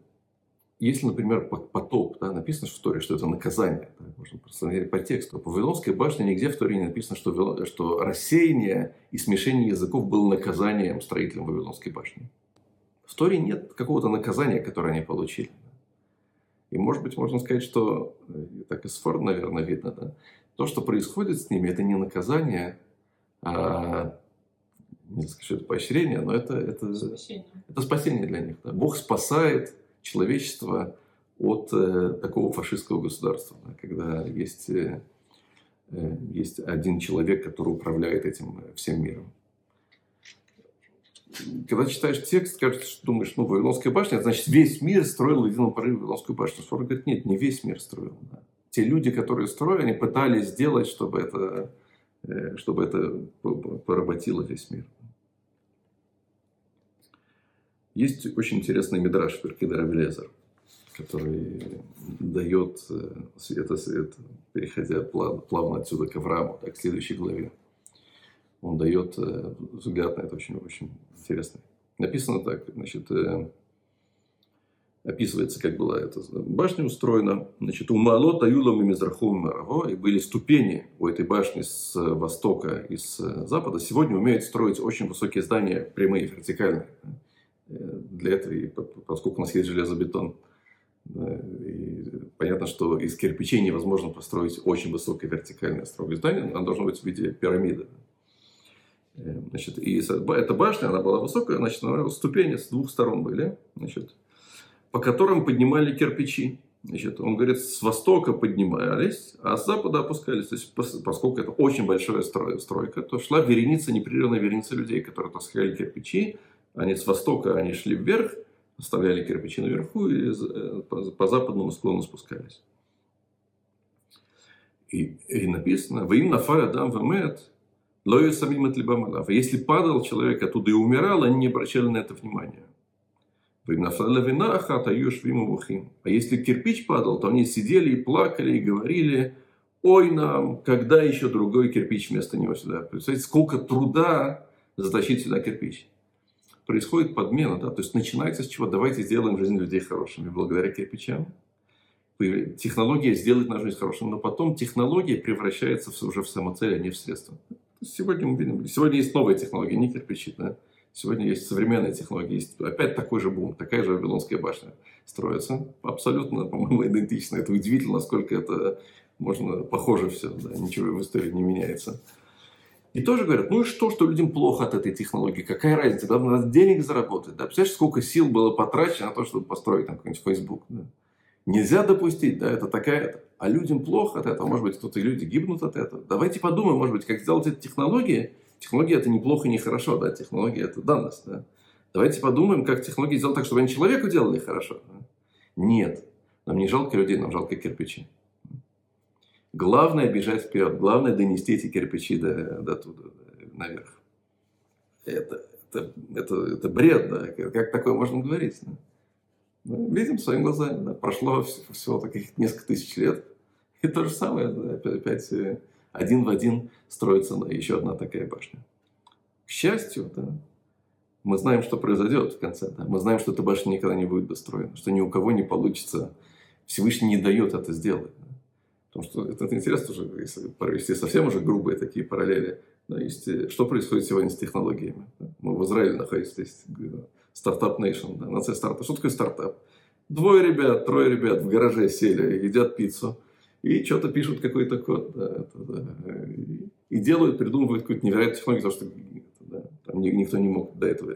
если, например, потоп, да, написано в Торе, что это наказание, да, можно посмотреть по тексту, по Вавилонской башне нигде в Торе не написано, что, что рассеяние и смешение языков было наказанием строителям Вавилонской башни. В Торе нет какого-то наказания, которое они получили. И, может быть, можно сказать, что, э, так из форм, наверное, видно, да, то, что происходит с ними, это не наказание, а, не что это поощрение, но это, это, спасение. это спасение для них. Да. Бог спасает человечество от э, такого фашистского государства, да, когда есть, э, э, есть один человек, который управляет этим всем миром. Когда читаешь текст, кажется, что думаешь, ну, Вавилонская башня, значит, весь мир строил в едином порыве Вавилонскую башню. Сфора говорит, нет, не весь мир строил. Да. Те люди, которые строили, они пытались сделать, чтобы это чтобы это поработило весь мир. Есть очень интересный мидраж Перкида Равелезер, который дает света э, свет, переходя плавно отсюда к Аврааму, так, к следующей главе. Он дает э, взгляд на это очень, очень интересный. Написано так, значит, описывается, как была эта башня устроена. Значит, у Маалота Юлом и Мизрахом и были ступени у этой башни с востока и с запада. Сегодня умеют строить очень высокие здания, прямые, вертикальные. Для этого, и поскольку у нас есть железобетон, И понятно, что из кирпичей невозможно построить очень высокое вертикальное строгое здание, оно должно быть в виде пирамиды. Э, значит, и эта башня, она была высокая, значит, ступени с двух сторон были, значит, по которым поднимали кирпичи. Значит, он говорит, с востока поднимались, а с запада опускались. То есть, поскольку это очень большая стройка, то шла вереница, непрерывная вереница людей, которые таскали кирпичи. Они с востока они шли вверх, оставляли кирпичи наверху и э, по западному склону спускались. И, и написано, «Вы им нафаля дам вамет, лою самим от Если падал человек оттуда и умирал, они не обращали на это внимания. А если кирпич падал, то они сидели и плакали и говорили, ой нам, когда еще другой кирпич вместо него сюда. Представляете, сколько труда затащить сюда кирпич. Происходит подмена, да, то есть начинается с чего? Давайте сделаем жизнь людей хорошими благодаря кирпичам. Технология сделает нашу жизнь хорошей, но потом технология превращается уже в самоцель, а не в средство. Сегодня мы видим, сегодня есть новые технологии, не кирпичи, да. Сегодня есть современные технологии, есть опять такой же бум, такая же Вавилонская башня строится. Абсолютно, по-моему, идентично. Это удивительно, насколько это можно похоже все, да, ничего в истории не меняется. И тоже говорят, ну и что, что людям плохо от этой технологии, какая разница, да, надо денег заработать. Да? Представляешь, сколько сил было потрачено на то, чтобы построить там какой-нибудь Facebook. Да? Нельзя допустить, да, это такая... А людям плохо от этого, может быть, кто-то люди гибнут от этого. Давайте подумаем, может быть, как сделать эти технологии, Технология это неплохо, не хорошо, да, технология это данность, да. Давайте подумаем, как технологии сделать так, чтобы они человеку делали хорошо. Да? Нет, нам не жалко людей, нам жалко кирпичи. Главное бежать вперед, главное донести эти кирпичи до, до туда, наверх. Это, это, это, это бред, да, как такое можно говорить? Да? Ну, видим своими глазами, да? прошло всего таких несколько тысяч лет, и то же самое, да, опять, опять э, один в один строится еще одна такая башня. К счастью, да, мы знаем, что произойдет в конце. Да? Мы знаем, что эта башня никогда не будет достроена, что ни у кого не получится. Всевышний не дает это сделать. Потому что это, это интересно уже, если провести совсем уже грубые такие параллели. Да, есть, э, что происходит сегодня с технологиями? Да? Мы в Израиле находимся, есть стартап Nation, да, нация старта. Что такое стартап? Двое ребят, трое ребят в гараже сели, едят пиццу и что-то пишут какой-то код. Да, это, да, и, делают, придумывают какую-то невероятную технологию, потому что да, там никто не мог до этого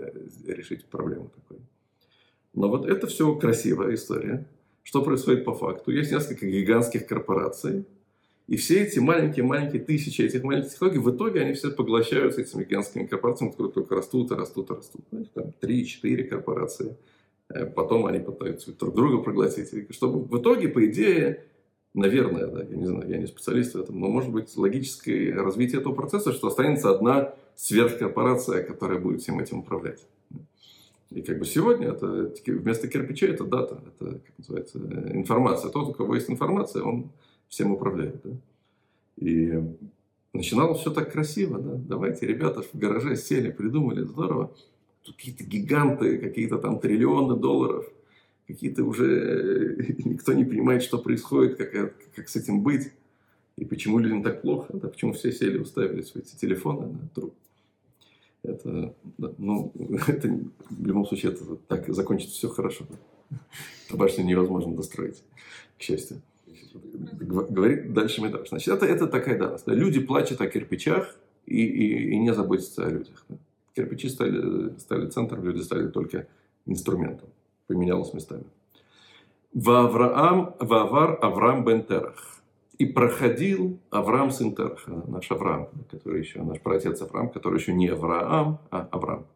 решить проблему такой. Но вот это все красивая история. Что происходит по факту? Есть несколько гигантских корпораций, и все эти маленькие-маленькие тысячи этих маленьких технологий, в итоге они все поглощаются этими гигантскими корпорациями, которые только растут и растут и растут. Знаете, там 3-4 корпорации. Э, потом они пытаются друг друга проглотить. Чтобы в итоге, по идее, наверное, да, я не знаю, я не специалист в этом, но может быть логическое развитие этого процесса, что останется одна сверхкорпорация, которая будет всем этим управлять. И как бы сегодня это вместо кирпича это дата, это как называется информация. Тот, у кого есть информация, он всем управляет. Да? И начиналось все так красиво. Да? Давайте, ребята в гараже сели, придумали, здорово. Тут какие-то гиганты, какие-то там триллионы долларов – какие-то уже э, *laughs* никто не понимает, что происходит, как, как с этим быть, и почему людям так плохо, да, почему все сели, уставились в эти телефоны на труп. Это, да, ну, *laughs* это в любом случае это так закончится все хорошо. Да. Башню невозможно достроить, к счастью. Говорит дальше Медраш. Значит, это, это такая данность. Да. Люди плачут о кирпичах и, и, и не заботятся о людях. Да. Кирпичи стали, стали центром, люди стали только инструментом поменялось местами. Вавраам, Вавар Авраам бен Терах. И проходил Авраам сын Тераха, наш Авраам, который еще, наш праотец Авраам, который еще не Авраам, а Авраам.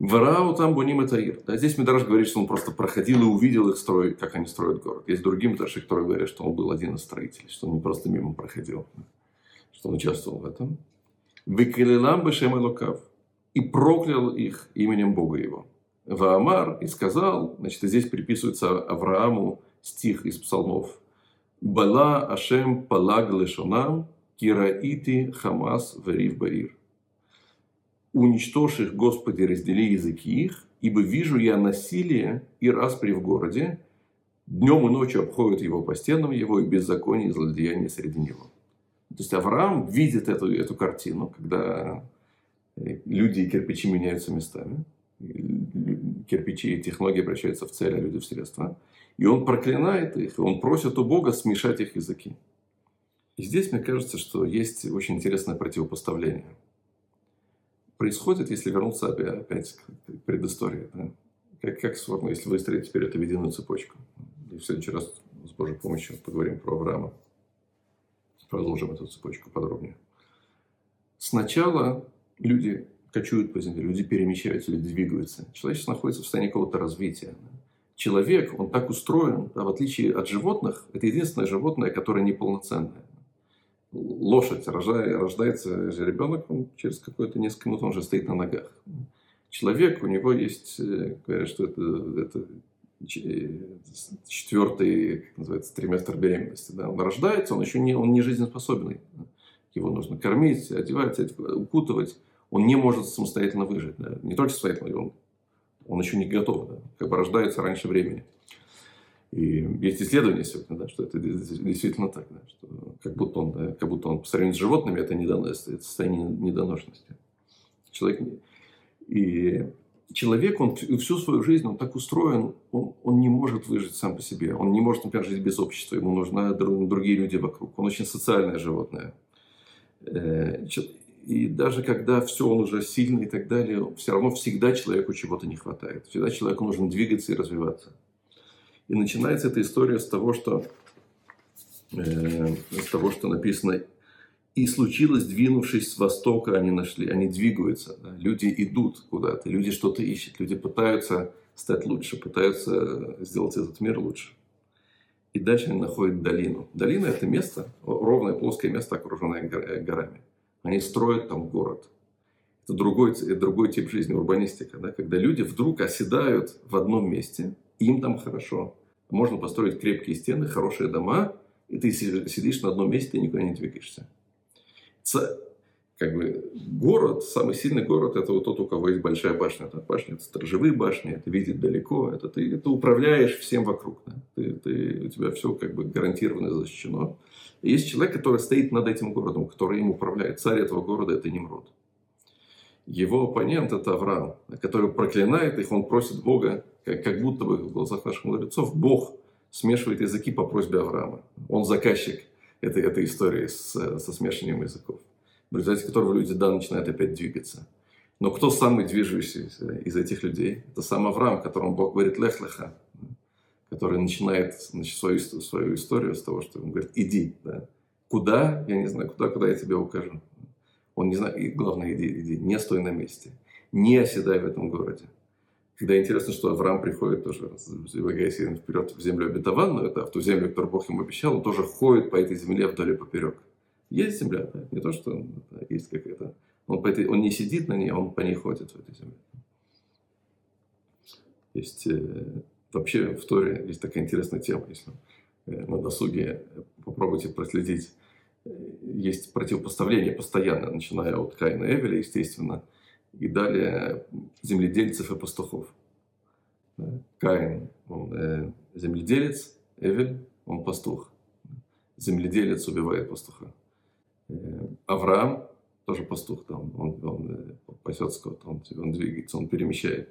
Варау там буним это ир. Да, здесь Медраж говорит, что он просто проходил и увидел их строить, как они строят город. Есть другие Медраши, которые говорят, что он был один из строителей, что он не просто мимо проходил, что он участвовал в этом. Выкалилам бешем лукав. И проклял их именем Бога его. Ваамар и сказал, значит, здесь приписывается Аврааму стих из псалмов. Бала Ашем палаг лешонам, кираити хамас варив баир. Уничтожь их, Господи, раздели языки их, ибо вижу я насилие и распри в городе, днем и ночью обходят его по стенам его, и беззаконие и злодеяние среди него. То есть Авраам видит эту, эту картину, когда люди и кирпичи меняются местами. кирпичи и технологии обращаются в цель, а люди в средства. И он проклинает их, и он просит у Бога смешать их языки. И здесь, мне кажется, что есть очень интересное противопоставление. Происходит, если вернуться опять к предыстории. Да? Как, как если выстроить теперь эту единую цепочку. И в следующий раз с Божьей помощью поговорим про Авраама. Продолжим эту цепочку подробнее. Сначала люди кочуют по земле, люди перемещаются, люди двигаются. Человечество находится в состоянии какого-то развития. Человек, он так устроен, да, в отличие от животных, это единственное животное, которое неполноценное. Лошадь, рождая, рождается же ребенок, он через какое-то несколько минут он уже стоит на ногах. Человек, у него есть, э, говорят, что это, это четвертый, как называется, триместр беременности. Да? Он рождается, он еще не, он не жизнеспособный. Его нужно кормить, одевать, укутывать он не может самостоятельно выжить. Да? Не только самостоятельно, он, он еще не готов. Да? Как бы рождается раньше времени. И есть исследования сегодня, да, что это действительно так, да, что как будто он, да, как будто он по сравнению с животными это, недонос, это состояние недоношенности. Человек, и человек, он всю свою жизнь, он так устроен, он, он не может выжить сам по себе. Он не может, например, жить без общества. Ему нужны другие люди вокруг. Он очень социальное животное. И даже когда все, он уже сильный и так далее, все равно всегда человеку чего-то не хватает. Всегда человеку нужно двигаться и развиваться. И начинается эта история с того, что, э, с того, что написано «И случилось, двинувшись с востока, они нашли». Они двигаются. Да? Люди идут куда-то, люди что-то ищут, люди пытаются стать лучше, пытаются сделать этот мир лучше. И дальше они находят долину. Долина – это место, ровное плоское место, окруженное горами. Они строят там город. Это другой, другой тип жизни, урбанистика, да? когда люди вдруг оседают в одном месте, им там хорошо. Можно построить крепкие стены, хорошие дома, и ты сидишь на одном месте и никуда не двигаешься. Как бы город, самый сильный город, это вот тот, у кого есть большая башня. Это башня, это сторожевые башни, это видит далеко, это ты, ты управляешь всем вокруг. Да? Ты, ты, у тебя все как бы гарантированно защищено. И есть человек, который стоит над этим городом, который им управляет. Царь этого города – это Немрод. Его оппонент – это Авраам, который проклинает их, он просит Бога, как, как будто бы в глазах наших мудрецов, Бог смешивает языки по просьбе Авраама. Он заказчик этой, этой истории с, со смешиванием языков, в результате которого люди, да, начинают опять двигаться. Но кто самый движущийся из этих людей? Это сам Авраам, которому Бог говорит «лех-леха», который начинает значит, свою, свою историю с того, что он говорит, иди. Да. Куда? Я не знаю, куда, куда я тебе укажу. Он не знает, и главное, иди, иди, не стой на месте. Не оседай в этом городе. Когда интересно, что Авраам приходит тоже, двигаясь вперед в землю обетованную, это в ту землю, которую Бог ему обещал, он тоже ходит по этой земле вдоль и поперек. Есть земля, да? не то, что есть какая-то... Он, по этой, он не сидит на ней, он по ней ходит в этой земле. Есть э, Вообще в Торе есть такая интересная тема, если э, на досуге попробуйте проследить. Есть противопоставление постоянно, начиная от Каина и Эвеля, естественно, и далее земледельцев и пастухов. Каин, он э, земледелец, Эвель, он пастух. Земледелец убивает пастуха. Авраам тоже пастух, там, он, он пасет скот, он, он двигается, он перемещает.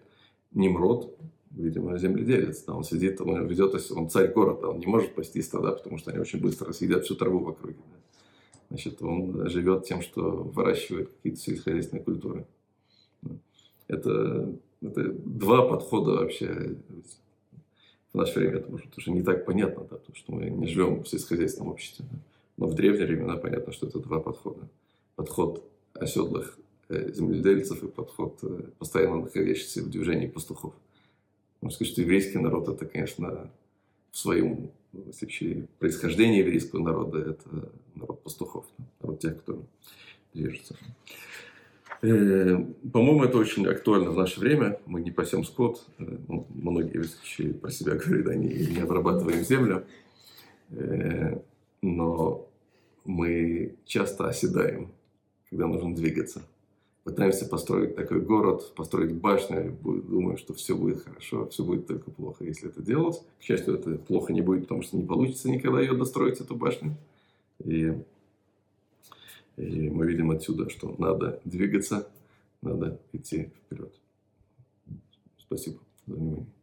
Немрод, видимо, земледелец. Да, он сидит, он ведет, он царь города, он не может пасти стада, потому что они очень быстро съедят всю траву в округе. Да. Значит, он живет тем, что выращивает какие-то сельскохозяйственные культуры. Это, это два подхода вообще. В наше время это уже не так понятно, да, потому что мы не живем в сельскохозяйственном обществе. Да. Но в древние времена понятно, что это два подхода. Подход оседлых э, земледельцев и подход э, постоянно находящихся в движении пастухов. Можно сказать, что еврейский народ это, конечно, в своем случае происхождение еврейского народа это народ пастухов, народ тех, кто движется. Э, по-моему, это очень актуально в наше время. Мы не пасем скот. Ну, многие случаи про себя говорят, они не обрабатываем землю. Но мы часто оседаем, когда нужно двигаться пытаемся построить такой город, построить башню, думаю, что все будет хорошо, все будет только плохо, если это делать. К счастью, это плохо не будет, потому что не получится никогда ее достроить, эту башню. И, и мы видим отсюда, что надо двигаться, надо идти вперед. Спасибо за внимание.